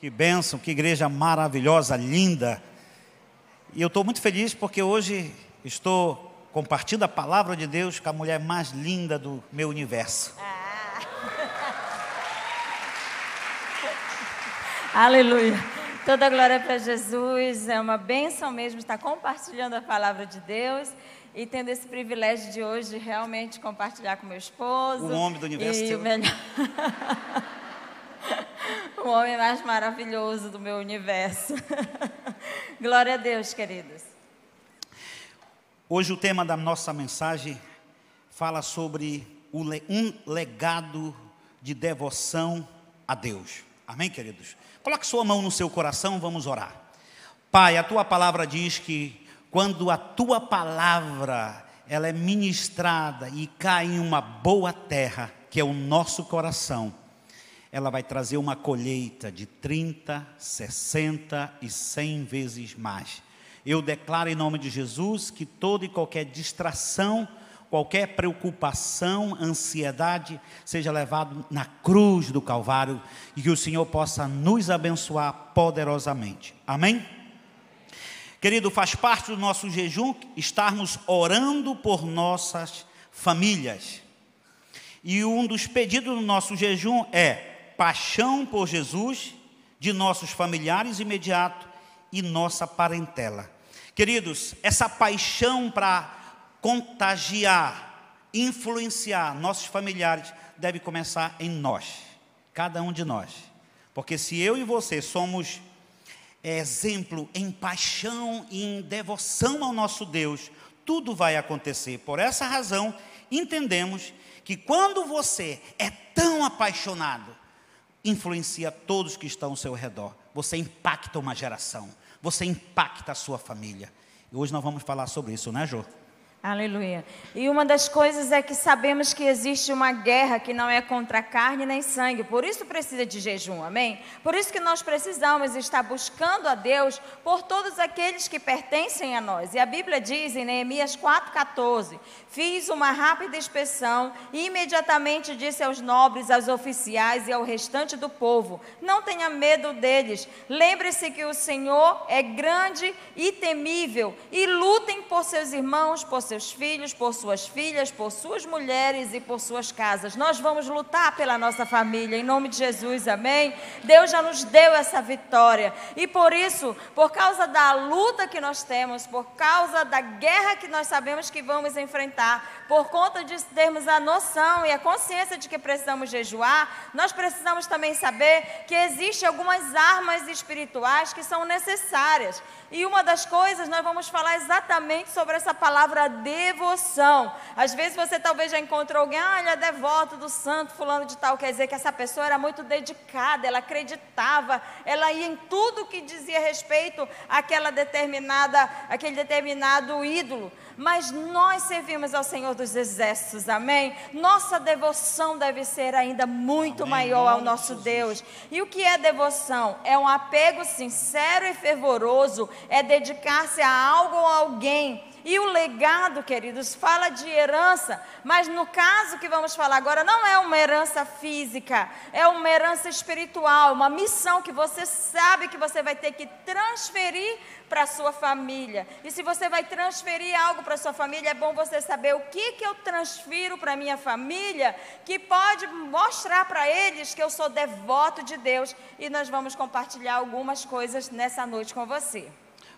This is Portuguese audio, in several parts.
Que bênção, que igreja maravilhosa, linda. E eu estou muito feliz porque hoje estou compartilhando a palavra de Deus com a mulher mais linda do meu universo. Ah. Aleluia. Toda glória para Jesus. É uma bênção mesmo estar compartilhando a palavra de Deus e tendo esse privilégio de hoje realmente compartilhar com meu esposo. O homem do universo. E o melhor. o homem mais maravilhoso do meu universo. Glória a Deus, queridos. Hoje o tema da nossa mensagem fala sobre um legado de devoção a Deus. Amém, queridos? Coloque sua mão no seu coração, vamos orar. Pai, a tua palavra diz que quando a tua palavra ela é ministrada e cai em uma boa terra, que é o nosso coração, ela vai trazer uma colheita de 30, 60 e 100 vezes mais. Eu declaro em nome de Jesus que toda e qualquer distração, qualquer preocupação, ansiedade, seja levado na cruz do Calvário e que o Senhor possa nos abençoar poderosamente. Amém? Querido, faz parte do nosso jejum estarmos orando por nossas famílias. E um dos pedidos do nosso jejum é paixão por Jesus de nossos familiares imediatos e nossa parentela. Queridos, essa paixão para contagiar, influenciar nossos familiares deve começar em nós, cada um de nós. Porque se eu e você somos exemplo em paixão e em devoção ao nosso Deus, tudo vai acontecer. Por essa razão, entendemos que quando você é tão apaixonado, influencia todos que estão ao seu redor. Você impacta uma geração, você impacta a sua família. E hoje nós vamos falar sobre isso, né, Jô? Aleluia. E uma das coisas é que sabemos que existe uma guerra que não é contra carne nem sangue, por isso precisa de jejum, amém? Por isso que nós precisamos estar buscando a Deus por todos aqueles que pertencem a nós. E a Bíblia diz em Neemias 4,14: Fiz uma rápida inspeção e imediatamente disse aos nobres, aos oficiais e ao restante do povo: Não tenha medo deles, lembre-se que o Senhor é grande e temível, e lutem por seus irmãos, por seus filhos, por suas filhas, por suas mulheres e por suas casas. Nós vamos lutar pela nossa família, em nome de Jesus, amém? Deus já nos deu essa vitória. E por isso, por causa da luta que nós temos, por causa da guerra que nós sabemos que vamos enfrentar, por conta de termos a noção e a consciência de que precisamos jejuar, nós precisamos também saber que existem algumas armas espirituais que são necessárias. E uma das coisas, nós vamos falar exatamente sobre essa palavra devoção. Às vezes você talvez já encontrou alguém, ah, ele é devoto do santo fulano de tal, quer dizer que essa pessoa era muito dedicada, ela acreditava, ela ia em tudo que dizia respeito àquela determinada, aquele determinado ídolo. Mas nós servimos ao Senhor dos Exércitos, amém? Nossa devoção deve ser ainda muito amém. maior ao nosso Deus. E o que é devoção? É um apego sincero e fervoroso, é dedicar-se a algo ou a alguém e o legado, queridos, fala de herança, mas no caso que vamos falar agora, não é uma herança física, é uma herança espiritual, uma missão que você sabe que você vai ter que transferir para a sua família. E se você vai transferir algo para a sua família, é bom você saber o que, que eu transfiro para a minha família, que pode mostrar para eles que eu sou devoto de Deus. E nós vamos compartilhar algumas coisas nessa noite com você.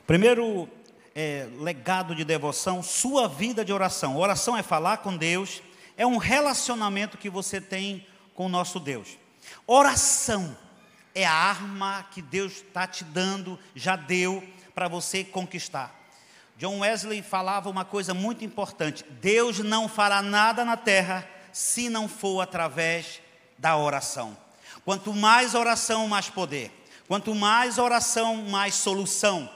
Primeiro, é, legado de devoção, sua vida de oração. Oração é falar com Deus, é um relacionamento que você tem com o nosso Deus. Oração é a arma que Deus está te dando, já deu para você conquistar. John Wesley falava uma coisa muito importante: Deus não fará nada na terra se não for através da oração. Quanto mais oração, mais poder. Quanto mais oração, mais solução.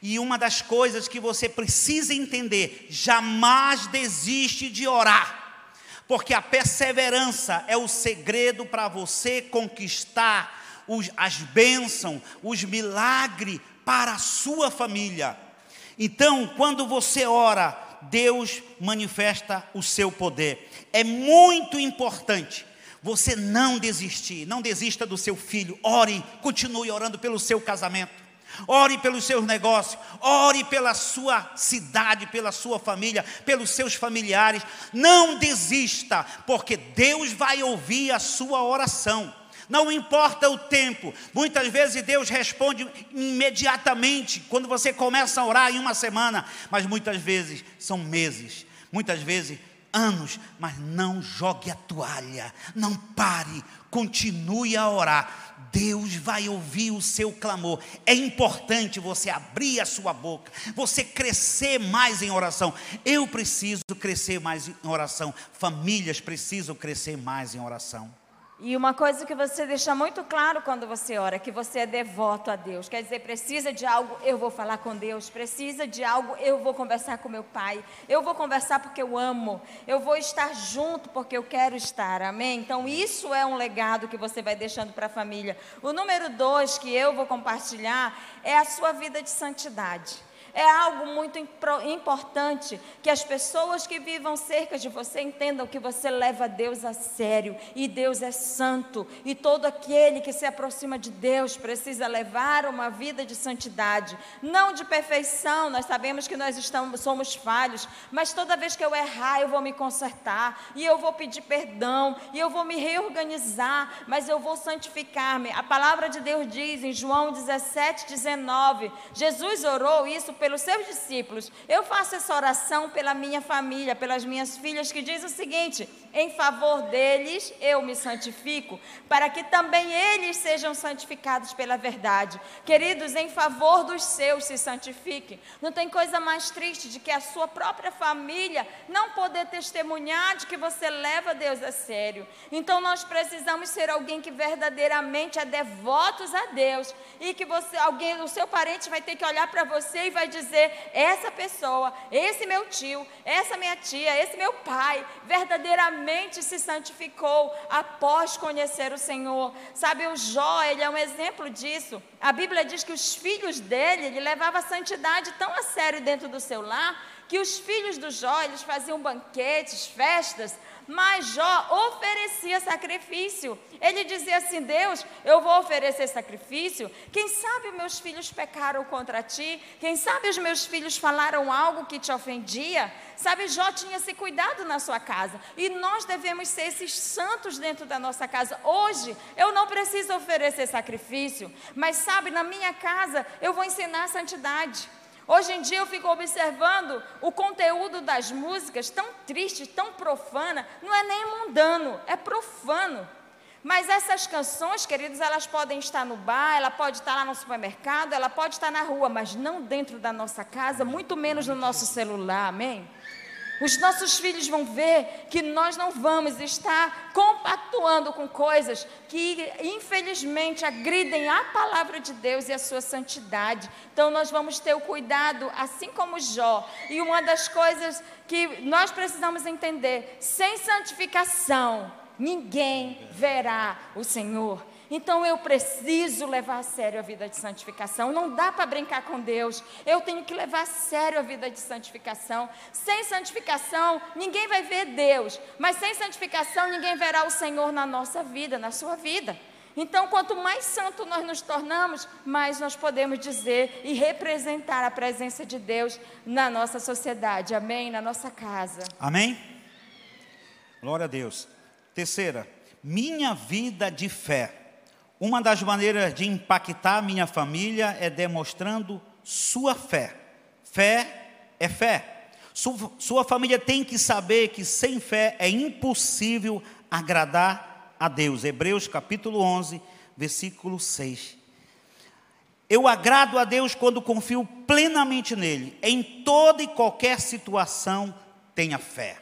E uma das coisas que você precisa entender: jamais desiste de orar, porque a perseverança é o segredo para você conquistar os, as bênçãos, os milagres para a sua família. Então, quando você ora, Deus manifesta o seu poder. É muito importante você não desistir, não desista do seu filho, ore, continue orando pelo seu casamento. Ore pelos seus negócios, ore pela sua cidade, pela sua família, pelos seus familiares. Não desista, porque Deus vai ouvir a sua oração. Não importa o tempo, muitas vezes Deus responde imediatamente quando você começa a orar em uma semana, mas muitas vezes são meses, muitas vezes anos, mas não jogue a toalha, não pare, continue a orar. Deus vai ouvir o seu clamor. É importante você abrir a sua boca, você crescer mais em oração. Eu preciso crescer mais em oração. Famílias precisam crescer mais em oração. E uma coisa que você deixa muito claro quando você ora, que você é devoto a Deus. Quer dizer, precisa de algo, eu vou falar com Deus. Precisa de algo, eu vou conversar com meu pai. Eu vou conversar porque eu amo. Eu vou estar junto porque eu quero estar. Amém? Então, isso é um legado que você vai deixando para a família. O número dois que eu vou compartilhar é a sua vida de santidade. É algo muito importante que as pessoas que vivam cerca de você entendam que você leva Deus a sério e Deus é santo e todo aquele que se aproxima de Deus precisa levar uma vida de santidade, não de perfeição. Nós sabemos que nós estamos, somos falhos, mas toda vez que eu errar, eu vou me consertar e eu vou pedir perdão e eu vou me reorganizar, mas eu vou santificar-me. A palavra de Deus diz em João 17, 19, Jesus orou isso pelos seus discípulos. Eu faço essa oração pela minha família, pelas minhas filhas, que diz o seguinte: em favor deles eu me santifico, para que também eles sejam santificados pela verdade. Queridos, em favor dos seus se santifiquem. Não tem coisa mais triste de que a sua própria família não poder testemunhar de que você leva Deus a sério. Então nós precisamos ser alguém que verdadeiramente é devotos a Deus e que você, alguém, o seu parente vai ter que olhar para você e vai dizer: essa pessoa, esse meu tio, essa minha tia, esse meu pai, verdadeiramente se santificou após conhecer o Senhor. Sabe, o Jó, ele é um exemplo disso. A Bíblia diz que os filhos dele, ele levava a santidade tão a sério dentro do seu lar, que os filhos do Jó, eles faziam banquetes, festas, mas Jó oferecia sacrifício. Ele dizia assim: Deus, eu vou oferecer sacrifício. Quem sabe meus filhos pecaram contra ti? Quem sabe os meus filhos falaram algo que te ofendia? Sabe, Jó tinha esse cuidado na sua casa. E nós devemos ser esses santos dentro da nossa casa. Hoje, eu não preciso oferecer sacrifício, mas sabe, na minha casa, eu vou ensinar a santidade. Hoje em dia eu fico observando o conteúdo das músicas tão triste, tão profana, não é nem mundano, é profano. Mas essas canções, queridos, elas podem estar no bar, ela pode estar lá no supermercado, ela pode estar na rua, mas não dentro da nossa casa, muito menos no nosso celular, amém? Os nossos filhos vão ver que nós não vamos estar compactuando com coisas que, infelizmente, agridem a palavra de Deus e a sua santidade. Então, nós vamos ter o cuidado, assim como Jó. E uma das coisas que nós precisamos entender: sem santificação, ninguém verá o Senhor. Então eu preciso levar a sério a vida de santificação. Não dá para brincar com Deus. Eu tenho que levar a sério a vida de santificação. Sem santificação, ninguém vai ver Deus. Mas sem santificação, ninguém verá o Senhor na nossa vida, na sua vida. Então, quanto mais santo nós nos tornamos, mais nós podemos dizer e representar a presença de Deus na nossa sociedade. Amém? Na nossa casa. Amém? Glória a Deus. Terceira, minha vida de fé. Uma das maneiras de impactar minha família é demonstrando sua fé. Fé é fé. Sua, família tem que saber que sem fé é impossível agradar a Deus. Hebreus capítulo 11, versículo 6. Eu agrado a Deus quando confio plenamente nele. Em toda e qualquer situação, tenha fé.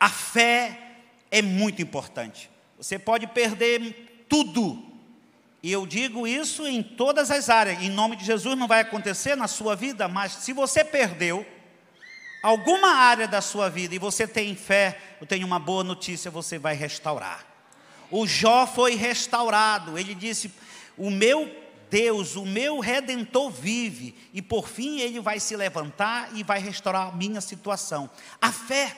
A fé é muito importante. Você pode perder tudo. E eu digo isso em todas as áreas. Em nome de Jesus não vai acontecer na sua vida, mas se você perdeu alguma área da sua vida e você tem fé, eu tenho uma boa notícia, você vai restaurar. O Jó foi restaurado. Ele disse: "O meu Deus, o meu redentor vive, e por fim ele vai se levantar e vai restaurar a minha situação". A fé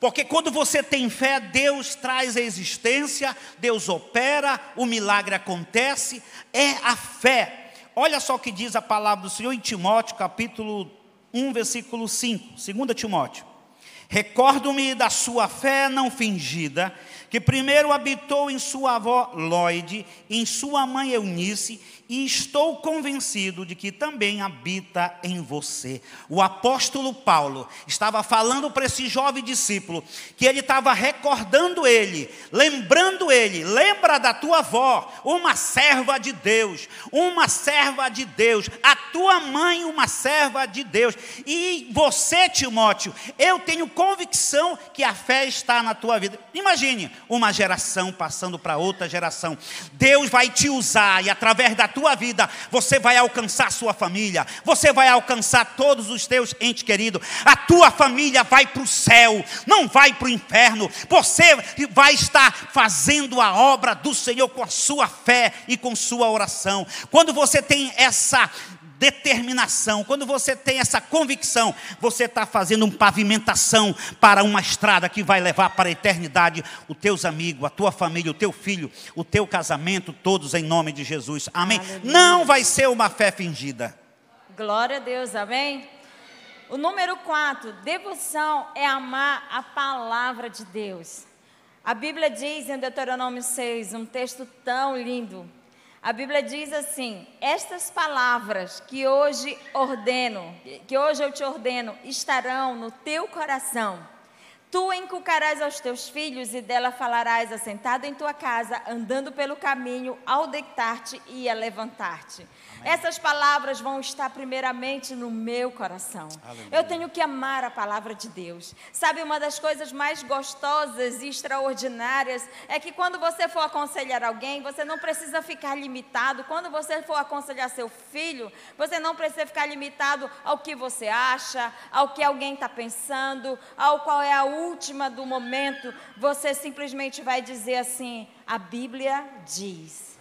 Porque quando você tem fé, Deus traz a existência, Deus opera, o milagre acontece, é a fé. Olha só o que diz a palavra do Senhor em Timóteo, capítulo 1, versículo 5, 2 Timóteo. Recordo-me da sua fé não fingida, que primeiro habitou em sua avó Lloyd, em sua mãe Eunice, e estou convencido de que também habita em você. O apóstolo Paulo estava falando para esse jovem discípulo que ele estava recordando ele, lembrando ele, lembra da tua avó, uma serva de Deus, uma serva de Deus, a tua mãe, uma serva de Deus, e você, Timóteo, eu tenho convicção que a fé está na tua vida. Imagine uma geração passando para outra geração, Deus vai te usar e através da tua vida, você vai alcançar sua família, você vai alcançar todos os teus entes queridos, a tua família vai para o céu, não vai para o inferno, você vai estar fazendo a obra do Senhor com a sua fé e com sua oração. Quando você tem essa determinação, quando você tem essa convicção, você está fazendo uma pavimentação para uma estrada que vai levar para a eternidade os teus amigos, a tua família, o teu filho, o teu casamento, todos em nome de Jesus. Amém? Aleluia. Não vai ser uma fé fingida. Glória a Deus, amém? O número 4, devoção é amar a palavra de Deus. A Bíblia diz em Deuteronômio 6, um texto tão lindo. A Bíblia diz assim: Estas palavras que hoje ordeno, que hoje eu te ordeno, estarão no teu coração. Tu inculcarás aos teus filhos e dela falarás assentado em tua casa, andando pelo caminho, ao deitar-te e a levantar-te. Essas palavras vão estar primeiramente no meu coração. Aleluia. Eu tenho que amar a palavra de Deus. Sabe, uma das coisas mais gostosas e extraordinárias é que quando você for aconselhar alguém, você não precisa ficar limitado. Quando você for aconselhar seu filho, você não precisa ficar limitado ao que você acha, ao que alguém está pensando, ao qual é a última do momento. Você simplesmente vai dizer assim: a Bíblia diz.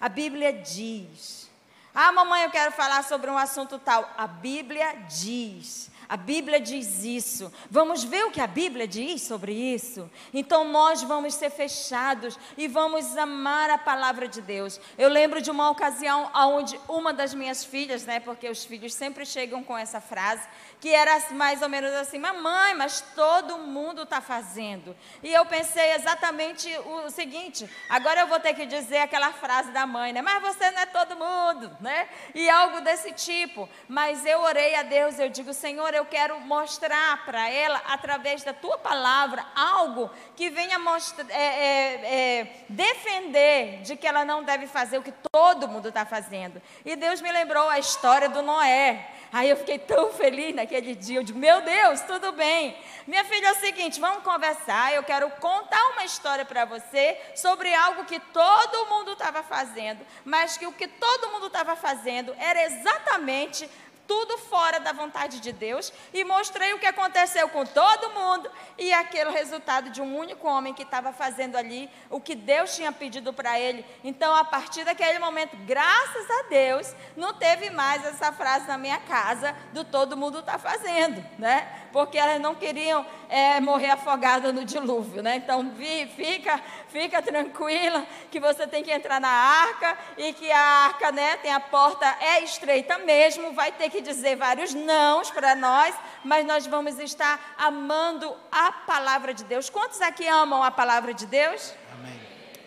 A Bíblia diz. Ah, mamãe, eu quero falar sobre um assunto tal. A Bíblia diz. A Bíblia diz isso. Vamos ver o que a Bíblia diz sobre isso? Então nós vamos ser fechados e vamos amar a palavra de Deus. Eu lembro de uma ocasião onde uma das minhas filhas, né, porque os filhos sempre chegam com essa frase, que era mais ou menos assim: Mamãe, mas todo mundo está fazendo. E eu pensei exatamente o seguinte: agora eu vou ter que dizer aquela frase da mãe, né? Mas você não é todo mundo, né? E algo desse tipo. Mas eu orei a Deus, eu digo: Senhor, eu quero mostrar para ela, através da tua palavra, algo que venha mostrar, é, é, é, defender de que ela não deve fazer o que todo mundo está fazendo. E Deus me lembrou a história do Noé. Aí eu fiquei tão feliz naquele dia. Eu digo, meu Deus, tudo bem. Minha filha, é o seguinte, vamos conversar. Eu quero contar uma história para você sobre algo que todo mundo estava fazendo, mas que o que todo mundo estava fazendo era exatamente tudo fora da vontade de Deus e mostrei o que aconteceu com todo mundo e aquele resultado de um único homem que estava fazendo ali o que Deus tinha pedido para ele. Então, a partir daquele momento, graças a Deus, não teve mais essa frase na minha casa do todo mundo está fazendo, né? Porque elas não queriam é, morrer afogada no dilúvio, né? Então, vi, fica, fica tranquila que você tem que entrar na arca e que a arca, né, tem a porta é estreita mesmo, vai ter que dizer vários nãos para nós, mas nós vamos estar amando a palavra de Deus. Quantos aqui amam a palavra de Deus? Amém.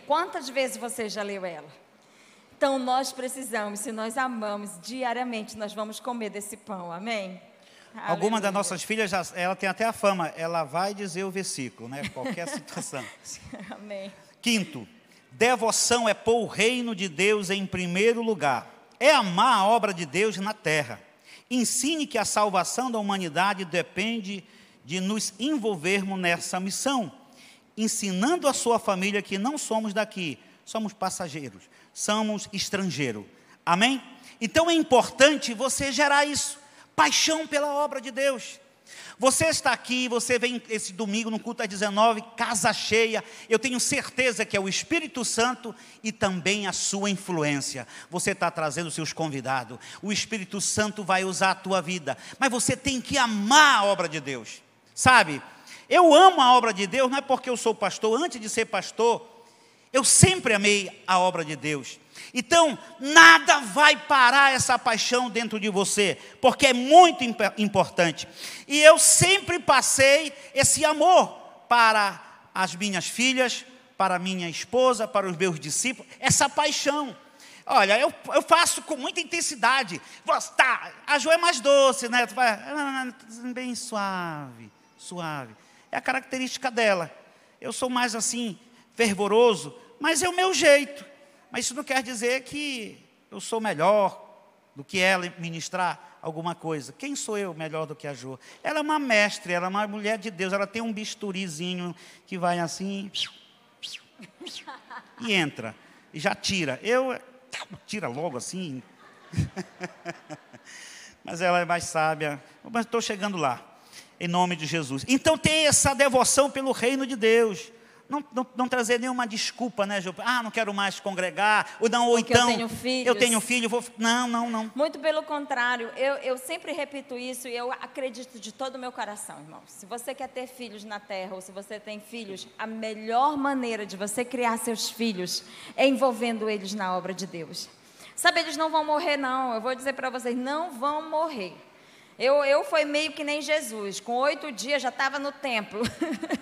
Quantas vezes você já leu ela? Então nós precisamos, se nós amamos diariamente, nós vamos comer desse pão. Amém? Alguma das nossas filhas, já, ela tem até a fama, ela vai dizer o versículo, né? Qualquer situação. Amém. Quinto, devoção é pôr o reino de Deus em primeiro lugar. É amar a obra de Deus na terra. Ensine que a salvação da humanidade depende de nos envolvermos nessa missão, ensinando a sua família que não somos daqui, somos passageiros, somos estrangeiros. Amém? Então é importante você gerar isso, paixão pela obra de Deus. Você está aqui, você vem esse domingo no culto às 19, casa cheia. Eu tenho certeza que é o Espírito Santo e também a sua influência. Você está trazendo seus convidados. O Espírito Santo vai usar a tua vida. Mas você tem que amar a obra de Deus. Sabe? Eu amo a obra de Deus, não é porque eu sou pastor, antes de ser pastor, eu sempre amei a obra de Deus. Então, nada vai parar essa paixão dentro de você, porque é muito importante. E eu sempre passei esse amor para as minhas filhas, para minha esposa, para os meus discípulos, essa paixão. Olha, eu, eu faço com muita intensidade. Tá, a Jo é mais doce, né? Tu vai, ah, bem suave, suave. É a característica dela. Eu sou mais assim, fervoroso, mas é o meu jeito. Mas isso não quer dizer que eu sou melhor do que ela ministrar alguma coisa. Quem sou eu melhor do que a Jo? Ela é uma mestre, ela é uma mulher de Deus, ela tem um bisturizinho que vai assim e entra e já tira. Eu tira logo assim. Mas ela é mais sábia. Mas estou chegando lá, em nome de Jesus. Então tem essa devoção pelo reino de Deus. Não, não, não, trazer nenhuma desculpa, né, Ju? Ah, não quero mais congregar, ou não, ou Porque então. Eu tenho filhos. Eu tenho filho, vou. Não, não, não. Muito pelo contrário, eu, eu sempre repito isso e eu acredito de todo o meu coração, irmão. Se você quer ter filhos na terra, ou se você tem filhos, a melhor maneira de você criar seus filhos é envolvendo eles na obra de Deus. Sabe, eles não vão morrer, não. Eu vou dizer para vocês, não vão morrer. Eu, eu fui meio que nem Jesus, com oito dias já estava no templo.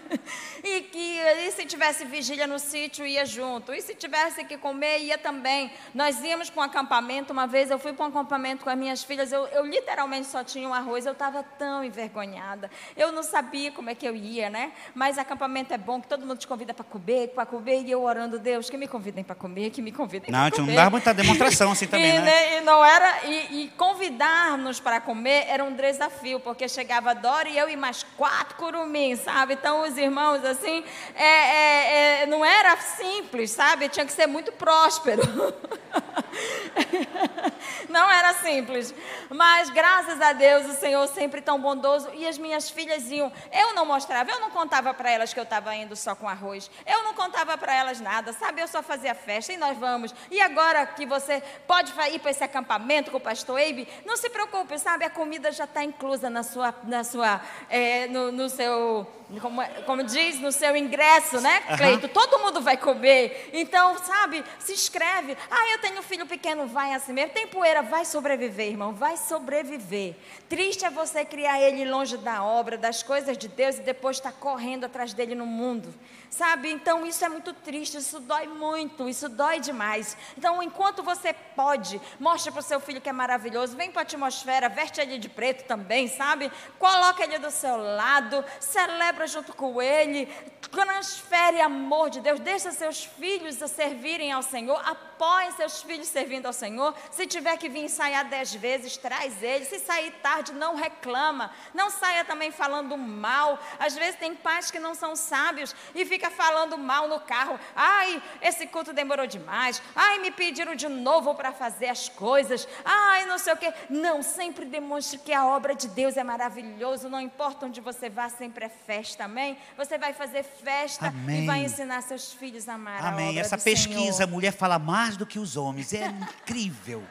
e que e se tivesse vigília no sítio, ia junto. E se tivesse que comer, ia também. Nós íamos para um acampamento, uma vez eu fui para um acampamento com as minhas filhas, eu, eu literalmente só tinha um arroz, eu estava tão envergonhada. Eu não sabia como é que eu ia, né? Mas acampamento é bom, que todo mundo te convida para comer, para comer, e eu orando, Deus, que me convidem para comer, que me convidem para comer. Não, não dá muita demonstração assim também, e, né? né? E não era, e, e convidar-nos para comer era era um desafio, porque chegava Dora e eu e mais quatro curumins, sabe? Então os irmãos, assim, é, é, é, não era simples, sabe? Tinha que ser muito próspero. não era simples. Mas graças a Deus, o Senhor sempre tão bondoso. E as minhas filhas iam. Eu não mostrava, eu não contava para elas que eu estava indo só com arroz. Eu não contava para elas nada, sabe? Eu só fazia festa e nós vamos. E agora que você pode ir para esse acampamento com o pastor Eibe, não se preocupe, sabe? A comida já está inclusa na sua, na sua, é, no, no, seu, como, como, diz, no seu ingresso, né, Cleito? Uhum. Todo mundo vai comer. Então, sabe, se inscreve. Ah, eu tenho um filho pequeno, vai assim mesmo. Tem poeira, vai sobreviver, irmão, vai sobreviver. Triste é você criar ele longe da obra, das coisas de Deus e depois estar tá correndo atrás dele no mundo. Sabe? Então isso é muito triste, isso dói muito, isso dói demais. Então, enquanto você pode, mostra para o seu filho que é maravilhoso, vem para a atmosfera, veste ele de preto também, sabe? Coloca ele do seu lado, celebra junto com ele, transfere amor de Deus, deixa seus filhos servirem ao Senhor, apoie seus filhos servindo ao Senhor. Se tiver que vir ensaiar dez vezes, traz ele. Se sair tarde, não reclama. Não saia também falando mal. Às vezes tem pais que não são sábios e ficam fica falando mal no carro. Ai, esse culto demorou demais. Ai, me pediram de novo para fazer as coisas. Ai, não sei o quê. Não, sempre demonstre que a obra de Deus é maravilhoso. Não importa onde você vá, sempre é festa. Amém? Você vai fazer festa Amém. e vai ensinar seus filhos a amar Amém. a obra Essa do pesquisa, Senhor. a mulher fala mais do que os homens. É incrível.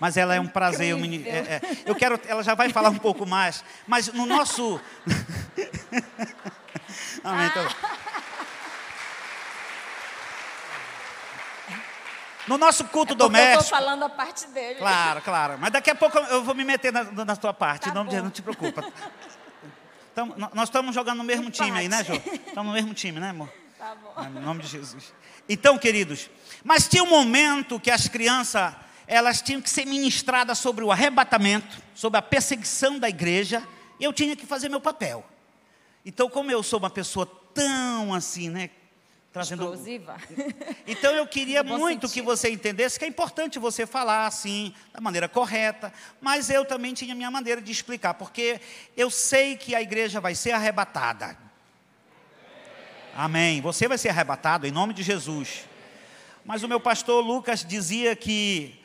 Mas ela é um prazer. Eu, é, é, eu quero, ela já vai falar um pouco mais. Mas no nosso. Amém. Então... No nosso culto é doméstico. Eu estou falando a parte dele. Claro, claro. Mas daqui a pouco eu vou me meter na, na tua parte. Tá não, não te preocupa. Então, nós estamos jogando no mesmo time aí, né, Jô? Estamos no mesmo time, né, amor? Tá bom. Em nome de Jesus. Então, queridos, mas tinha um momento que as crianças, elas tinham que ser ministradas sobre o arrebatamento, sobre a perseguição da igreja, e eu tinha que fazer meu papel. Então, como eu sou uma pessoa tão assim, né, trazendo. Explosiva. Então eu queria muito sentido. que você entendesse que é importante você falar assim, da maneira correta, mas eu também tinha minha maneira de explicar, porque eu sei que a igreja vai ser arrebatada. Amém. Você vai ser arrebatado em nome de Jesus. Mas o meu pastor Lucas dizia que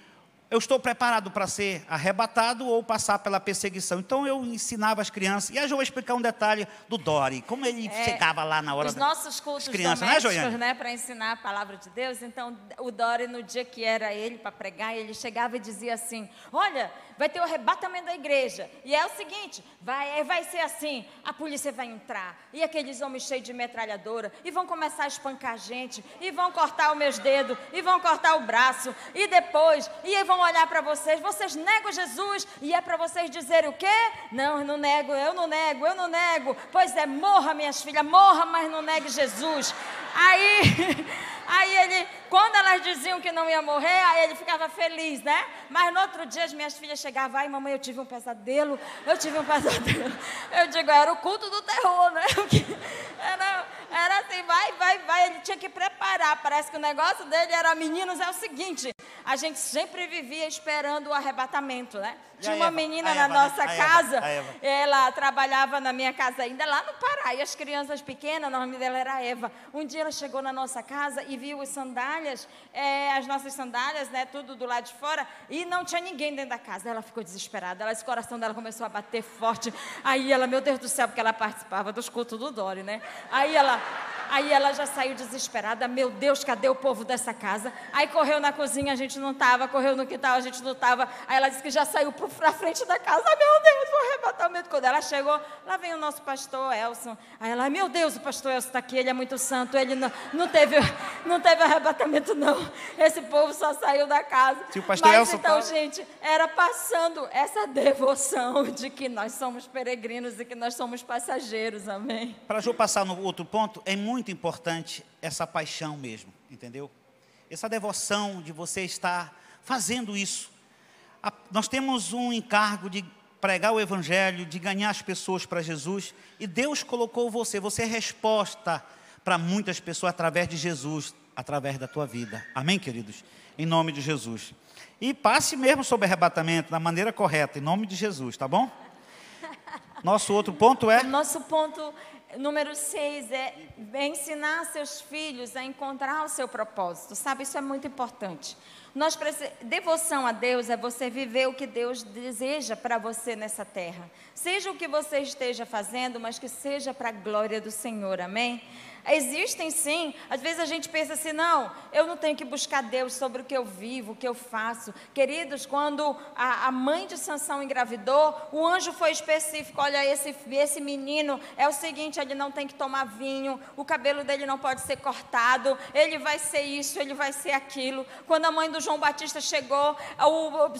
eu estou preparado para ser arrebatado ou passar pela perseguição. Então eu ensinava as crianças. E hoje eu vou explicar um detalhe do Dori, como ele é, chegava lá na hora Os nossos cultos crianças, né, domésticos, né, né para ensinar a palavra de Deus. Então o Dori, no dia que era ele para pregar, ele chegava e dizia assim: Olha, vai ter o arrebatamento da igreja. E é o seguinte: vai, é, vai ser assim: a polícia vai entrar, e aqueles homens cheios de metralhadora, e vão começar a espancar a gente, e vão cortar os meus dedos, e vão cortar o braço, e depois, e vão olhar para vocês, vocês negam Jesus, e é para vocês dizerem o quê? Não, eu não nego, eu não nego, eu não nego. Pois é, morra, minhas filhas, morra, mas não negue Jesus. Aí, aí ele, quando elas diziam que não ia morrer, aí ele ficava feliz, né? Mas no outro dia as minhas filhas chegavam, ai mamãe, eu tive um pesadelo, eu tive um pesadelo. Eu digo, era o culto do terror, né? Era, era assim, vai, vai, vai, ele tinha que preparar. Parece que o negócio dele era, meninos, é o seguinte, a gente sempre vivia esperando o arrebatamento, né? Tinha uma Eva, menina na Eva, né? nossa casa, Eva, ela trabalhava na minha casa ainda lá no Pará, e as crianças pequenas, o nome dela era Eva. Um dia ela chegou na nossa casa e viu os sandálias, é, as nossas sandálias, né, tudo do lado de fora, e não tinha ninguém dentro da casa. Ela ficou desesperada, ela, esse coração dela começou a bater forte. Aí ela, meu Deus do céu, porque ela participava dos cultos do Dori, né? Aí ela, aí ela já saiu desesperada, meu Deus, cadê o povo dessa casa? Aí correu na cozinha, a gente não estava, correu no quintal, a gente não estava. Aí ela disse que já saiu para para frente da casa. Meu Deus, o arrebatamento. Quando ela chegou, lá vem o nosso pastor Elson. Aí ela, meu Deus, o pastor Elson está aqui, ele é muito santo, ele não, não, teve, não teve arrebatamento, não. Esse povo só saiu da casa. Se o pastor Mas Elson então, tá... gente, era passando essa devoção de que nós somos peregrinos e que nós somos passageiros, amém? Para eu passar no outro ponto, é muito importante essa paixão mesmo, entendeu? Essa devoção de você estar fazendo isso nós temos um encargo de pregar o Evangelho, de ganhar as pessoas para Jesus, e Deus colocou você, você é resposta para muitas pessoas através de Jesus, através da tua vida. Amém, queridos? Em nome de Jesus. E passe mesmo sobre arrebatamento da maneira correta, em nome de Jesus, tá bom? Nosso outro ponto é. Nosso ponto número seis é ensinar seus filhos a encontrar o seu propósito. Sabe, isso é muito importante. Nós devoção a Deus é você viver o que Deus deseja para você nessa terra. Seja o que você esteja fazendo, mas que seja para a glória do Senhor. Amém? Existem sim, às vezes a gente pensa assim, não, eu não tenho que buscar Deus sobre o que eu vivo, o que eu faço. Queridos, quando a, a mãe de Sansão engravidou, o anjo foi específico, olha, esse, esse menino é o seguinte, ele não tem que tomar vinho, o cabelo dele não pode ser cortado, ele vai ser isso, ele vai ser aquilo. Quando a mãe do João Batista chegou,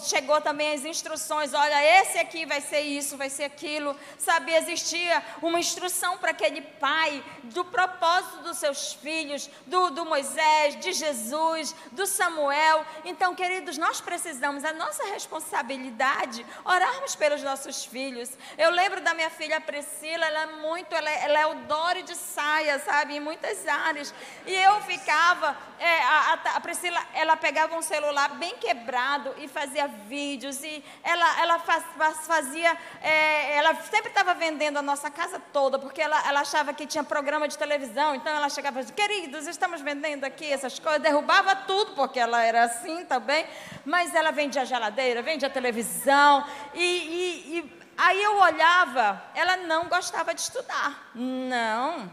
chegou também as instruções, olha, esse aqui vai ser isso, vai ser aquilo. Sabe, existia uma instrução para aquele pai do propósito propósito dos seus filhos, do, do Moisés, de Jesus, do Samuel. Então, queridos, nós precisamos, a nossa responsabilidade, orarmos pelos nossos filhos. Eu lembro da minha filha Priscila, ela é muito, ela é, ela é o Dore de saia, sabe, em muitas áreas. E eu ficava, é, a, a, Priscila, ela pegava um celular bem quebrado e fazia vídeos, e ela, ela faz, fazia, é, ela sempre estava vendendo a nossa casa toda, porque ela, ela achava que tinha programa de televisão televisão. Então ela chegava e dizia, queridos, estamos vendendo aqui essas coisas. Derrubava tudo, porque ela era assim também. Mas ela vendia a geladeira, vendia a televisão. E, e, e aí eu olhava, ela não gostava de estudar. Não.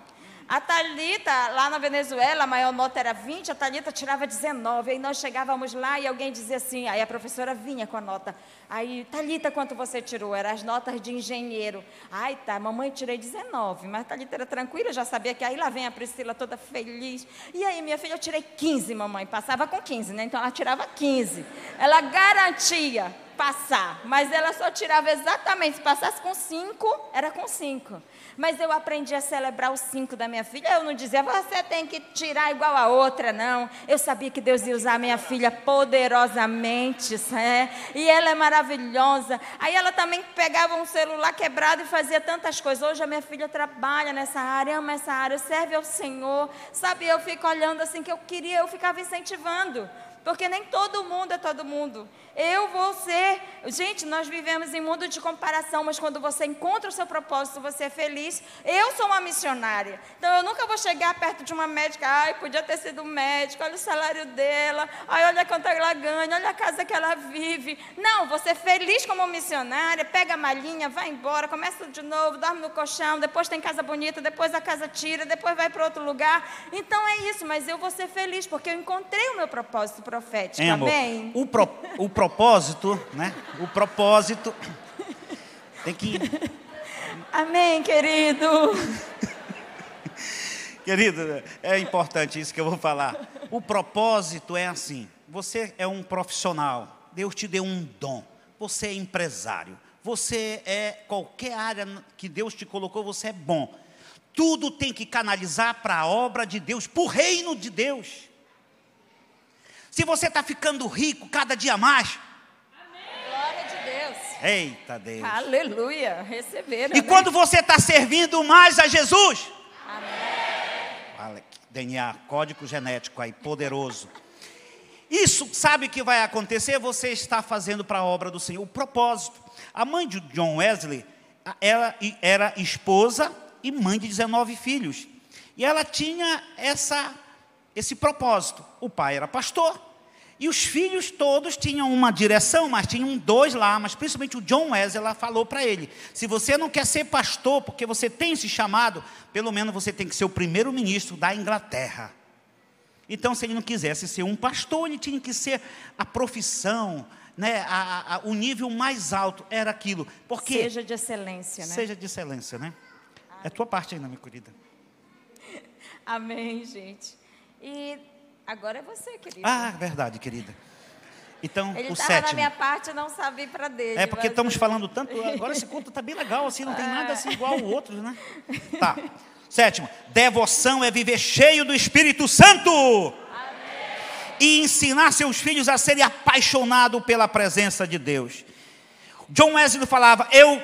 A Talita lá na Venezuela, a maior nota era 20, a Talita tirava 19. Aí nós chegávamos lá e alguém dizia assim, aí a professora vinha com a nota. Aí, Talita, quanto você tirou? Eram as notas de engenheiro. Ai, tá, mamãe tirei 19, mas a Talita era tranquila, já sabia que aí lá vem a Priscila toda feliz. E aí, minha filha, eu tirei 15, mamãe. Passava com 15, né? Então ela tirava 15. Ela garantia passar, mas ela só tirava exatamente, se passasse com 5, era com 5. Mas eu aprendi a celebrar os cinco da minha filha. Eu não dizia, você tem que tirar igual a outra, não. Eu sabia que Deus ia usar a minha filha poderosamente, é? e ela é maravilhosa. Aí ela também pegava um celular quebrado e fazia tantas coisas. Hoje a minha filha trabalha nessa área, ama essa área, serve ao Senhor. Sabe, eu fico olhando assim que eu queria, eu ficava incentivando. Porque nem todo mundo é todo mundo. Eu vou ser. Gente, nós vivemos em mundo de comparação, mas quando você encontra o seu propósito, você é feliz. Eu sou uma missionária. Então eu nunca vou chegar perto de uma médica, ai, podia ter sido médico, olha o salário dela, ai, olha quanto ela ganha, olha a casa que ela vive. Não, você é feliz como missionária, pega a malinha, vai embora, começa de novo, dorme no colchão, depois tem casa bonita, depois a casa tira, depois vai para outro lugar. Então é isso, mas eu vou ser feliz porque eu encontrei o meu propósito profético. Hein? Amém? O, pro, o propósito, né? O propósito tem que. Amém, querido. Querido, é importante isso que eu vou falar. O propósito é assim: você é um profissional, Deus te deu um dom, você é empresário, você é qualquer área que Deus te colocou, você é bom. Tudo tem que canalizar para a obra de Deus, para o reino de Deus. Se você está ficando rico cada dia mais, Glória de Deus. eita Deus. Aleluia. Receberam. E né? quando você está servindo mais a Jesus, Amém. Olha, DNA, código genético aí, poderoso. Isso, sabe o que vai acontecer? Você está fazendo para a obra do Senhor o propósito. A mãe de John Wesley, ela era esposa e mãe de 19 filhos. E ela tinha essa, esse propósito. O pai era pastor. E os filhos todos tinham uma direção, mas tinham dois lá, mas principalmente o John Wesley, ela falou para ele: se você não quer ser pastor, porque você tem esse chamado, pelo menos você tem que ser o primeiro-ministro da Inglaterra. Então, se ele não quisesse ser um pastor, ele tinha que ser a profissão, né, a, a, o nível mais alto era aquilo. Porque Seja de excelência, né? seja de excelência, né? É tua parte ainda, minha querida. Amém, gente. E agora é você, querido. Ah, verdade, querida. Então, Ele o estava na sétimo. minha parte e não sabia para dele. É porque mas- estamos falando tanto. Agora esse conto está bem legal, assim, não tem nada assim igual ao outro, né? Tá. Sétimo, devoção é viver cheio do Espírito Santo. E ensinar seus filhos a serem apaixonados pela presença de Deus. John Wesley falava: Eu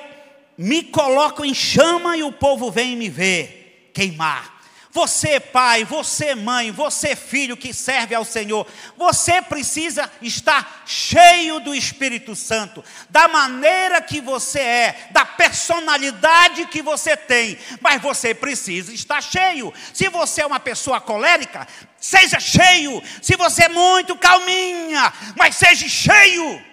me coloco em chama e o povo vem me ver queimar. Você, pai, você, mãe, você, filho que serve ao Senhor, você precisa estar cheio do Espírito Santo, da maneira que você é, da personalidade que você tem, mas você precisa estar cheio. Se você é uma pessoa colérica, seja cheio. Se você é muito calminha, mas seja cheio.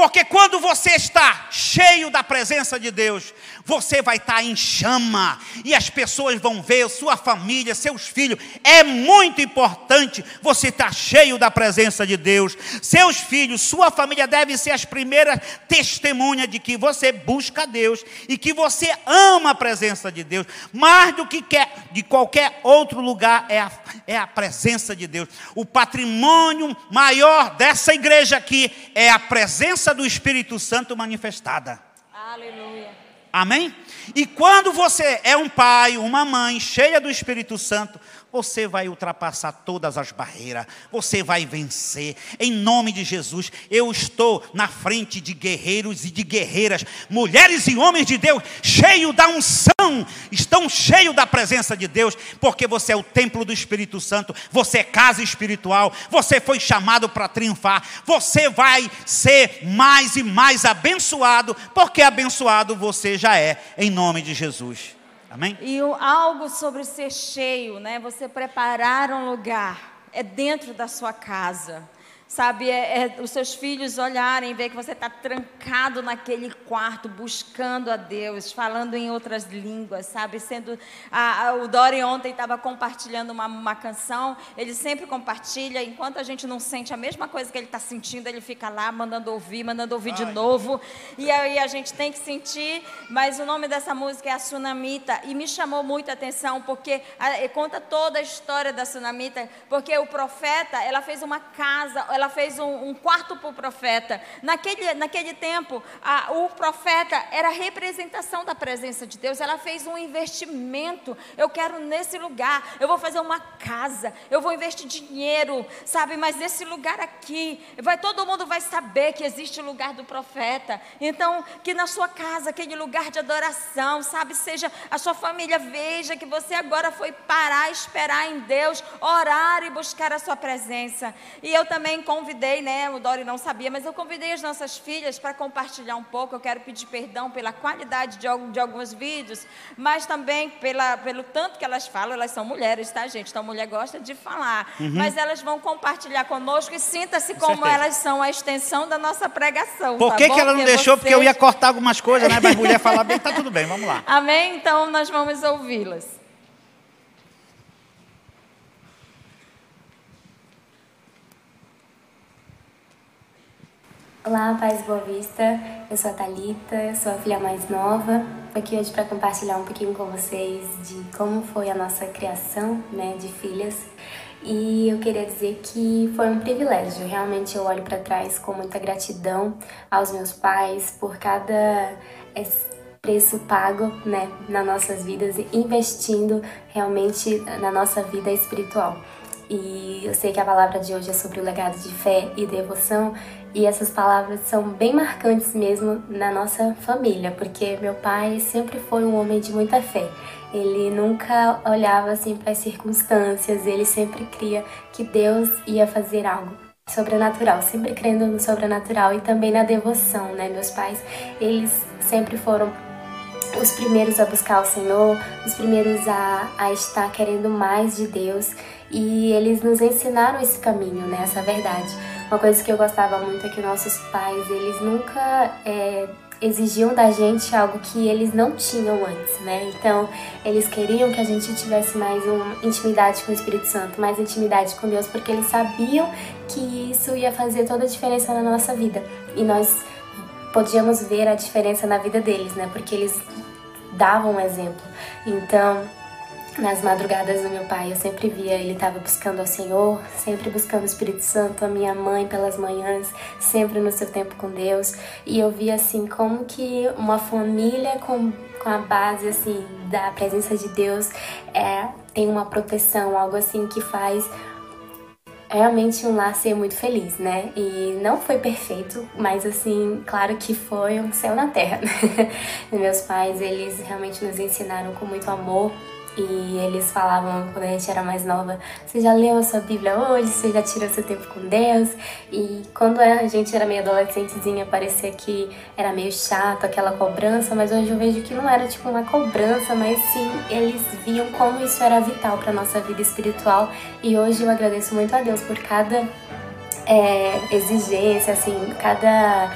Porque quando você está cheio da presença de Deus, você vai estar em chama, e as pessoas vão ver, sua família, seus filhos. É muito importante você estar cheio da presença de Deus. Seus filhos, sua família devem ser as primeiras testemunhas de que você busca Deus e que você ama a presença de Deus. Mais do que quer, de qualquer outro lugar, é a, é a presença de Deus. O patrimônio maior dessa igreja aqui é a presença do Espírito Santo manifestada. Aleluia. Amém? E quando você é um pai, uma mãe cheia do Espírito Santo, você vai ultrapassar todas as barreiras, você vai vencer. Em nome de Jesus, eu estou na frente de guerreiros e de guerreiras, mulheres e homens de Deus, cheios da unção, estão cheios da presença de Deus, porque você é o templo do Espírito Santo, você é casa espiritual, você foi chamado para triunfar, você vai ser mais e mais abençoado, porque abençoado você já é, em nome de Jesus. Amém? E o- algo sobre ser cheio, né? Você preparar um lugar é dentro da sua casa. Sabe, é, é os seus filhos olharem, ver que você está trancado naquele quarto, buscando a Deus, falando em outras línguas, sabe? Sendo. a- a- o Dori ontem estava compartilhando uma, uma canção, ele sempre compartilha, enquanto a gente não sente a mesma coisa que ele está sentindo, ele fica lá mandando ouvir, mandando ouvir de novo. E aí a gente tem que sentir, mas o nome dessa música é a Tsunamita, e me chamou muita atenção, porque a- conta toda a história da Tsunamita, porque o profeta, ela fez uma casa, ela fez um, um quarto para o profeta. Naquele, naquele tempo, a- o profeta era a representação da presença de Deus, ela fez um investimento. Eu quero nesse lugar, eu vou fazer uma casa, eu vou investir dinheiro, sabe? Mas nesse lugar aqui, vai todo mundo vai saber que existe o lugar do profeta. Então, que na sua casa, aquele lugar de adoração, sabe, seja a sua família veja que você agora foi parar, esperar em Deus, orar e buscar a sua presença. E eu também convidei, né? O Dori não sabia, mas eu convidei as nossas filhas para compartilhar um pouco. Eu quero pedir perdão pela qualidade de, de alguns vídeos, mas também pela, pelo tanto que elas falam. Elas são mulheres, tá, gente? Então, mulher gosta de falar. Uhum. Mas elas vão compartilhar conosco e sinta-se como certeza. elas são a extensão da nossa pregação. Por tá que, que ela não deixou? Vocês... Porque eu ia cortar algumas coisas, né? Mas mulher falar bem, tá tudo bem, vamos lá. Amém? Então, nós vamos ouvi-las. Olá, Paz Boa Vista. Eu sou a Thalita, sou a filha mais nova. Estou aqui hoje para compartilhar um pouquinho com vocês de como foi a nossa criação, né, de filhas. E eu queria dizer que foi um privilégio. Realmente eu olho para trás com muita gratidão aos meus pais por cada preço pago, né, nas nossas vidas, investindo realmente na nossa vida espiritual. E eu sei que a palavra de hoje é sobre o legado de fé e devoção, e essas palavras são bem marcantes mesmo na nossa família, porque meu pai sempre foi um homem de muita fé. Ele nunca olhava assim para as circunstâncias, ele sempre cria que Deus ia fazer algo sobrenatural, sempre crendo no sobrenatural e também na devoção, né? Meus pais, eles sempre foram os primeiros a buscar o Senhor, os primeiros a, a estar querendo mais de Deus e eles nos ensinaram esse caminho, né, essa verdade. Uma coisa que eu gostava muito é que nossos pais, eles nunca é, exigiam da gente algo que eles não tinham antes, né? Então, eles queriam que a gente tivesse mais uma intimidade com o Espírito Santo, mais intimidade com Deus, porque eles sabiam que isso ia fazer toda a diferença na nossa vida. E nós podíamos ver a diferença na vida deles, né? Porque eles davam um exemplo. Então, nas madrugadas do meu pai, eu sempre via ele estava buscando ao Senhor, sempre buscando o Espírito Santo, a minha mãe pelas manhãs, sempre no seu tempo com Deus. E eu via assim como que uma família com, com a base assim da presença de Deus é tem uma proteção, algo assim que faz realmente um lar ser muito feliz, né? E não foi perfeito, mas assim, claro que foi um céu na terra. Né? Meus pais, eles realmente nos ensinaram com muito amor e eles falavam quando a gente era mais nova: Você já leu a sua Bíblia hoje? Você já tirou seu tempo com Deus? E quando a gente era meio adolescentezinha, parecia que era meio chato aquela cobrança, mas hoje eu vejo que não era tipo uma cobrança, mas sim eles viam como isso era vital para nossa vida espiritual. E hoje eu agradeço muito a Deus por cada é, exigência, assim, cada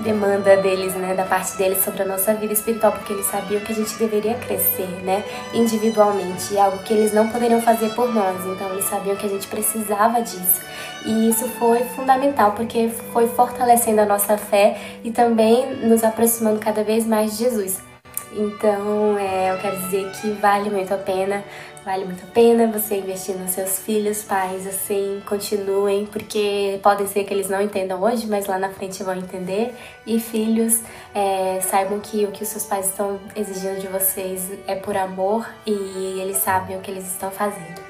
demanda deles, né, da parte deles sobre a nossa vida espiritual, porque eles sabiam que a gente deveria crescer, né, individualmente, algo que eles não poderiam fazer por nós. Então eles sabiam que a gente precisava disso. E isso foi fundamental, porque foi fortalecendo a nossa fé e também nos aproximando cada vez mais de Jesus. Então, é, eu quero dizer que vale muito a pena, vale muito a pena você investir nos seus filhos, pais, assim, continuem, porque pode ser que eles não entendam hoje, mas lá na frente vão entender. E filhos, é, saibam que o que os seus pais estão exigindo de vocês é por amor e eles sabem o que eles estão fazendo.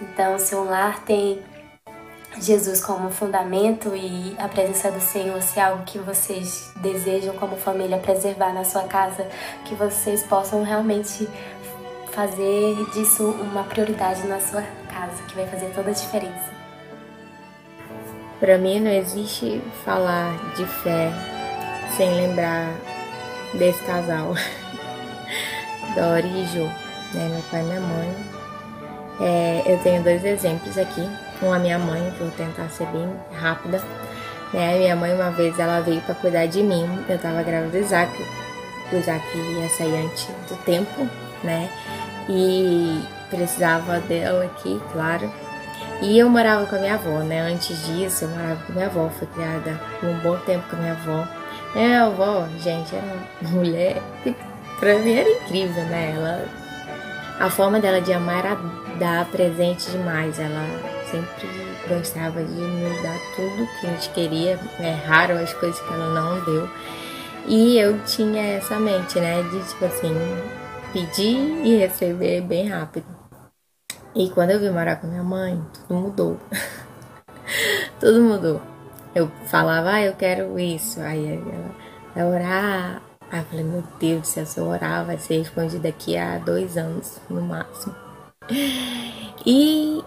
Então, se um lar tem Jesus como fundamento e a presença do Senhor se é algo que vocês desejam como família preservar na sua casa, que vocês possam realmente fazer disso uma prioridade na sua casa, que vai fazer toda a diferença. Para mim não existe falar de fé sem lembrar desse casal, Dori e Jo, né? meu pai e minha mãe. É, eu tenho dois exemplos aqui com a minha mãe, vou tentar ser bem rápida. Né? Minha mãe uma vez ela veio para cuidar de mim. Eu tava grávida do Isaac. O Isaac ia sair antes do tempo, né? E precisava dela aqui, claro. E eu morava com a minha avó, né? Antes disso, eu morava com a minha avó, fui criada um bom tempo com a minha avó. Minha avó, gente, era uma mulher que pra mim era incrível, né? Ela, a forma dela de amar era dar presente demais. Ela sempre gostava de nos dar tudo que a gente queria. É raro as coisas que ela não deu. E eu tinha essa mente, né? De tipo assim, pedir e receber bem rápido. E quando eu vim morar com minha mãe, tudo mudou. tudo mudou. Eu falava, ah, eu quero isso. Aí ela vai orar. Aí eu falei, meu Deus se eu orar, vai ser respondido daqui a dois anos, no máximo. E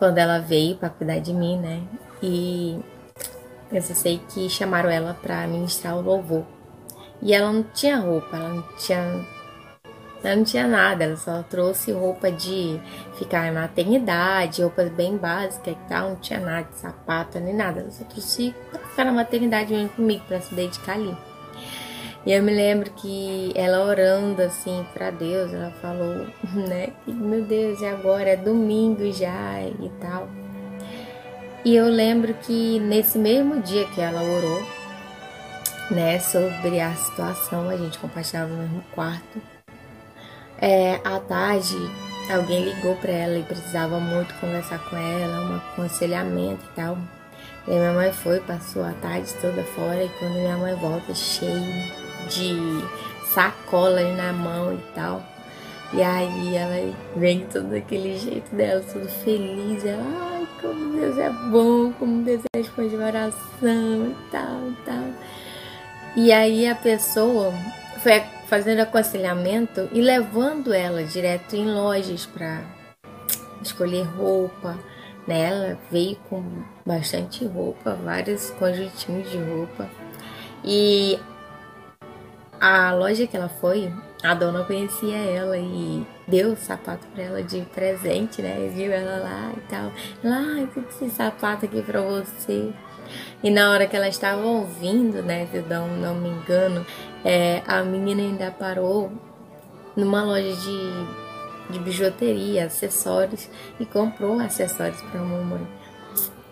quando ela veio para cuidar de mim, né? E eu só sei que chamaram ela para ministrar o louvor. E ela não tinha roupa, ela não tinha ela não tinha nada, ela só trouxe roupa de ficar em maternidade, roupas bem básicas e tal, não tinha nada de sapato nem nada. Ela só trouxe pra ficar na maternidade mesmo comigo, pra se dedicar ali. E eu me lembro que ela orando assim para Deus, ela falou, né, meu Deus, e agora é domingo já e tal. E eu lembro que nesse mesmo dia que ela orou, né, sobre a situação, a gente compartilhava no mesmo quarto. É, à tarde, alguém ligou para ela e precisava muito conversar com ela, um aconselhamento e tal. E minha mãe foi, passou a tarde toda fora e quando minha mãe volta, cheio de sacola na mão e tal. E aí ela vem todo daquele jeito dela, tudo feliz. Ela, ai, como Deus é bom, como Deus responde oração e tal e tal. E aí a pessoa foi fazendo aconselhamento e levando ela direto em lojas para escolher roupa. Né? Ela veio com bastante roupa, vários conjuntinhos de roupa. E a loja que ela foi, a dona conhecia ela e deu o sapato para ela de presente, né? Viu ela lá e tal. Lá, esse sapato aqui para você. E na hora que ela estava ouvindo, né, se eu não me engano, é, a menina ainda parou numa loja de, de bijuteria, acessórios, e comprou acessórios para a mamãe.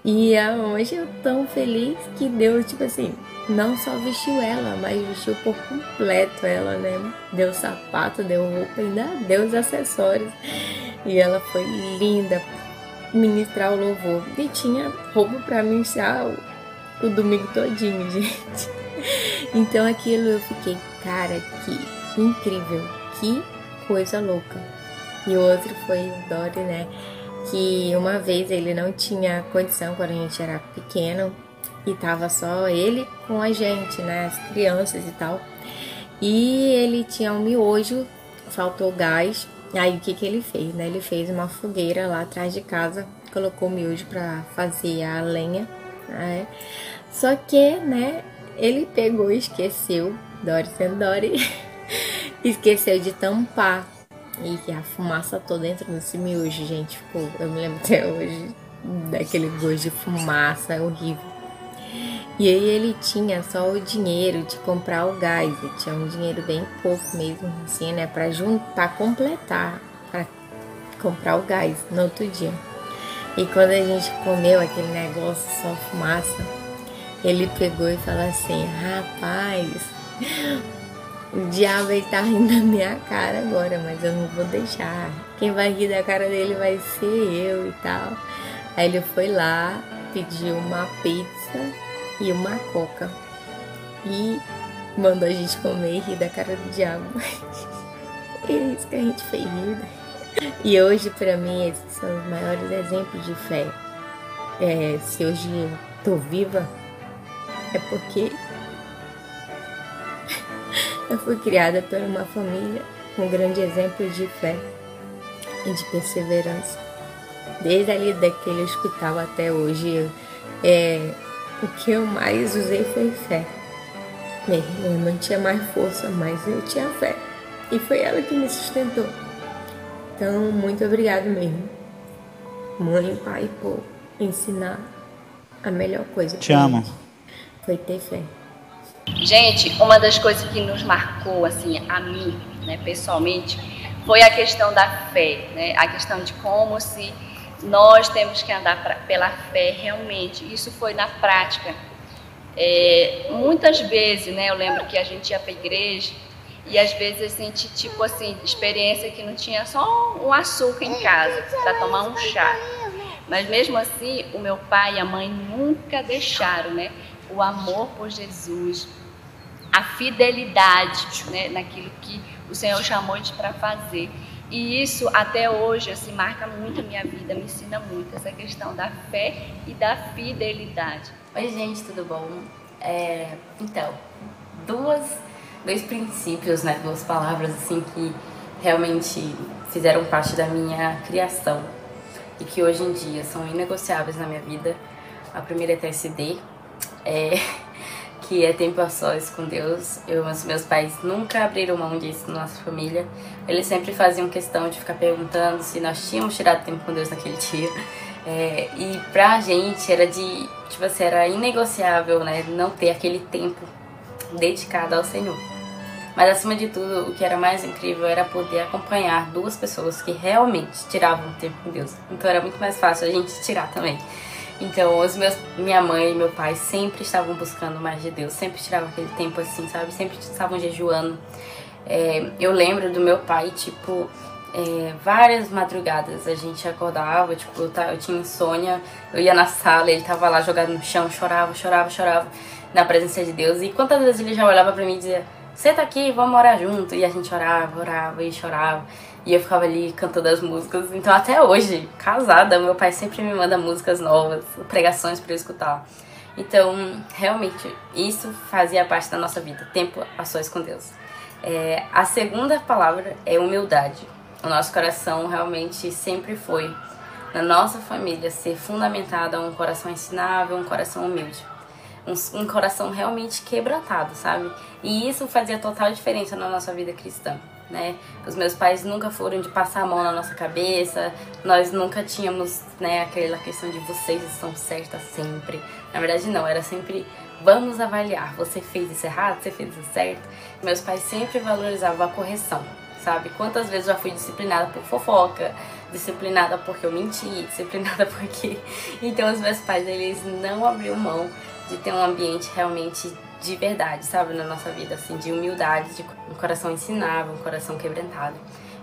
E a mamãe ficou tão feliz que deu, tipo assim, não só vestiu ela, mas vestiu por completo ela, né? Deu sapato, deu roupa, ainda deu os acessórios. E ela foi linda ministrar o louvor. E tinha roupa para ministrar o, o domingo todinho, gente. Então aquilo eu fiquei, cara, que incrível, que coisa louca. E o outro foi o Dory, né? Que uma vez ele não tinha condição quando a gente era pequeno e tava só ele com a gente, né? As crianças e tal. E ele tinha um miojo, faltou gás. Aí o que que ele fez, né? Ele fez uma fogueira lá atrás de casa, colocou o miojo para fazer a lenha, né? Só que, né, ele pegou e esqueceu, Dory sendo Dory, esqueceu de tampar. E a fumaça toda dentro desse miojo, gente, ficou, eu me lembro até hoje daquele gosto de fumaça horrível. E aí ele tinha só o dinheiro de comprar o gás, ele tinha um dinheiro bem pouco mesmo, assim, né, para juntar, completar, para comprar o gás no outro dia. E quando a gente comeu aquele negócio só fumaça, ele pegou e falou assim: Rapaz, o diabo ele tá rindo da minha cara agora, mas eu não vou deixar. Quem vai rir da cara dele vai ser eu e tal. Aí ele foi lá, pediu uma pizza e uma coca. E mandou a gente comer e rir da cara do diabo. é isso que a gente fez. Né? E hoje, para mim, esses são os maiores exemplos de fé. É, se hoje eu tô viva, é porque eu fui criada por uma família com grande exemplo de fé e de perseverança. Desde ali daquele hospital até hoje, é, o que eu mais usei foi fé. Eu não tinha mais força, mas eu tinha fé. E foi ela que me sustentou. Então, muito obrigado mesmo. Mãe e pai, por ensinar a melhor coisa. Te amo. Foi ter fé. Gente, uma das coisas que nos marcou, assim, a mim, né, pessoalmente, foi a questão da fé, né? A questão de como se nós temos que andar pra, pela fé realmente. Isso foi na prática. É, muitas vezes, né, eu lembro que a gente ia para a igreja e às vezes a gente, tipo assim, experiência que não tinha só um açúcar em casa para tomar um chá. Mas mesmo assim, o meu pai e a mãe nunca deixaram, né, o amor por Jesus, a fidelidade, né, naquilo que o Senhor chamou gente para fazer. E isso até hoje assim, marca muito a minha vida, me ensina muito essa questão da fé e da fidelidade. Oi gente, tudo bom? É, então, duas, dois princípios, né, duas palavras assim que realmente fizeram parte da minha criação e que hoje em dia são inegociáveis na minha vida. A primeira é TSD, é, que é tempo a sós com Deus. Eu, os meus pais nunca abriram mão disso na nossa família. Eles sempre faziam questão de ficar perguntando se nós tínhamos tirado tempo com Deus naquele dia. É, e pra gente era de, tipo assim, era inegociável, né, não ter aquele tempo dedicado ao Senhor. Mas acima de tudo, o que era mais incrível era poder acompanhar duas pessoas que realmente tiravam tempo com Deus. Então era muito mais fácil a gente tirar também. Então, os meus, minha mãe e meu pai sempre estavam buscando mais de Deus, sempre tiravam aquele tempo assim, sabe? Sempre estavam jejuando. É, eu lembro do meu pai, tipo, é, várias madrugadas a gente acordava, tipo, eu, eu tinha insônia, eu ia na sala, ele tava lá jogado no chão, chorava, chorava, chorava na presença de Deus. E quantas vezes ele já olhava para mim e dizia: Senta aqui, vamos orar junto. E a gente orava, orava e chorava. E eu ficava ali cantando as músicas. Então, até hoje, casada, meu pai sempre me manda músicas novas, pregações para eu escutar. Então, realmente, isso fazia parte da nossa vida, tempo a sós com Deus. É, a segunda palavra é humildade. O nosso coração realmente sempre foi, na nossa família, ser fundamentado a um coração ensinável, um coração humilde um, um coração realmente quebrantado, sabe? E isso fazia total diferença na nossa vida cristã. Né? Os meus pais nunca foram de passar a mão na nossa cabeça, nós nunca tínhamos né, aquela questão de vocês estão certas sempre. Na verdade, não, era sempre vamos avaliar, você fez isso errado, você fez isso certo. Meus pais sempre valorizavam a correção, sabe? Quantas vezes eu já fui disciplinada por fofoca, disciplinada porque eu menti, disciplinada porque. Então, os meus pais, eles não abriam mão de ter um ambiente realmente de verdade, sabe, na nossa vida, assim, de humildade, de um coração ensinável, um coração quebrantado.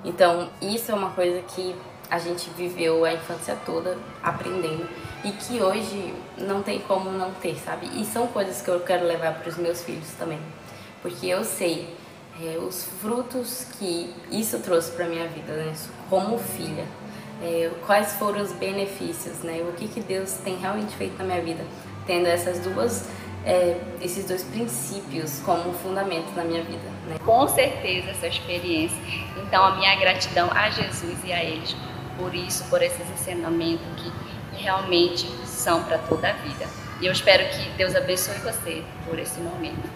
Então, isso é uma coisa que a gente viveu a infância toda aprendendo e que hoje não tem como não ter, sabe? E são coisas que eu quero levar para os meus filhos também, porque eu sei é, os frutos que isso trouxe para minha vida, né? Como filha, é, quais foram os benefícios, né? O que que Deus tem realmente feito na minha vida tendo essas duas, é, esses dois princípios como fundamento na minha vida. Né? Com certeza essa experiência. Então a minha gratidão a Jesus e a eles por isso, por esses ensinamentos que realmente são para toda a vida. E eu espero que Deus abençoe você por esse momento.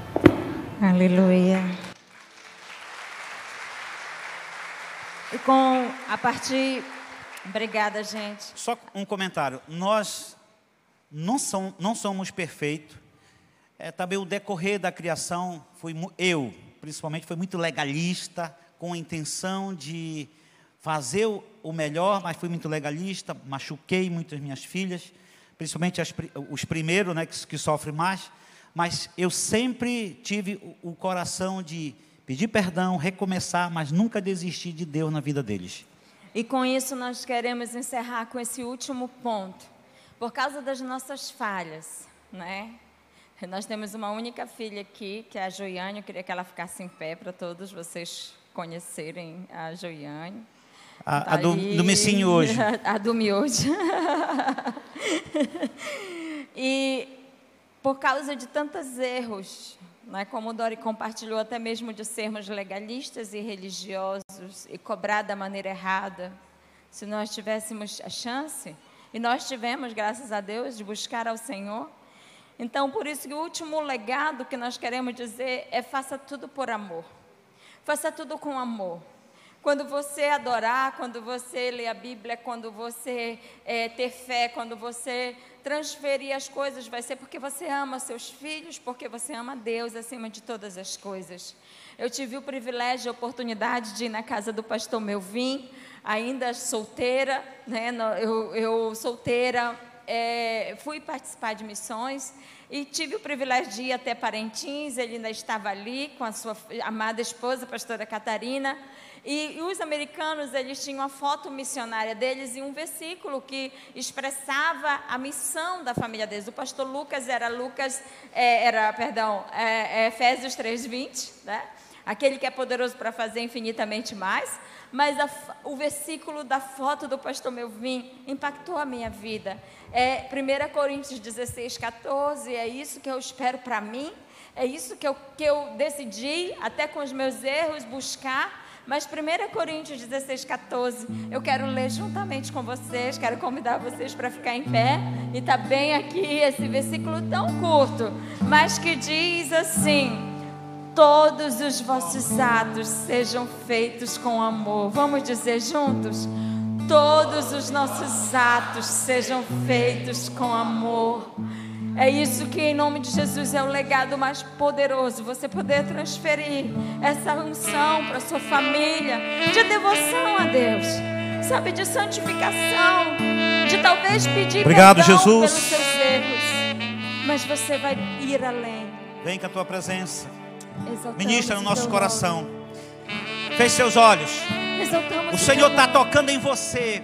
Aleluia. E com a partir. Obrigada, gente. Só um comentário. Nós não, são, não somos perfeitos. É, também o decorrer da criação, foi eu, principalmente, foi muito legalista, com a intenção de fazer o melhor, mas fui muito legalista, machuquei muitas minhas filhas, principalmente as, os primeiros, né, que, que sofrem mais, mas eu sempre tive o, o coração de pedir perdão, recomeçar, mas nunca desistir de Deus na vida deles. E com isso nós queremos encerrar com esse último ponto por causa das nossas falhas, né? Nós temos uma única filha aqui, que é a Joiane. Eu queria que ela ficasse em pé para todos vocês conhecerem a Joiane. A, a do, do Messinho hoje. A, a do miojo. e por causa de tantos erros, né, como o Dori compartilhou, até mesmo de sermos legalistas e religiosos e cobrar da maneira errada, se nós tivéssemos a chance e nós tivemos, graças a Deus, de buscar ao Senhor. Então, por isso que o último legado que nós queremos dizer é faça tudo por amor. Faça tudo com amor. Quando você adorar, quando você ler a Bíblia, quando você é, ter fé, quando você transferir as coisas, vai ser porque você ama seus filhos, porque você ama Deus acima de todas as coisas. Eu tive o privilégio, a oportunidade de ir na casa do pastor Melvin, ainda solteira, né? eu, eu solteira, é, fui participar de missões e tive o privilégio de ir até Parintins, ele ainda estava ali com a sua amada esposa, a pastora Catarina, e, e, os americanos, eles tinham a foto missionária deles e um versículo que expressava a missão da família deles. O pastor Lucas era Lucas, é, era, perdão, é, é Efésios 3:20, né? Aquele que é poderoso para fazer infinitamente mais. Mas a, o versículo da foto do pastor Melvin impactou a minha vida. É 1 Coríntios 16, 14, é isso que eu espero para mim, é isso que eu, que eu decidi, até com os meus erros, buscar, Mas 1 Coríntios 16, 14, eu quero ler juntamente com vocês, quero convidar vocês para ficar em pé. E tá bem aqui esse versículo tão curto, mas que diz assim: Todos os vossos atos sejam feitos com amor. Vamos dizer juntos? Todos os nossos atos sejam feitos com amor. É isso que, em nome de Jesus, é o legado mais poderoso. Você poder transferir essa unção para sua família, de devoção a Deus, sabe, de santificação, de talvez pedir Obrigado, perdão Jesus. pelos seus erros. Mas você vai ir além. Vem com a tua presença. Ministra no nosso coração. Feche seus olhos. O Senhor está tocando em você.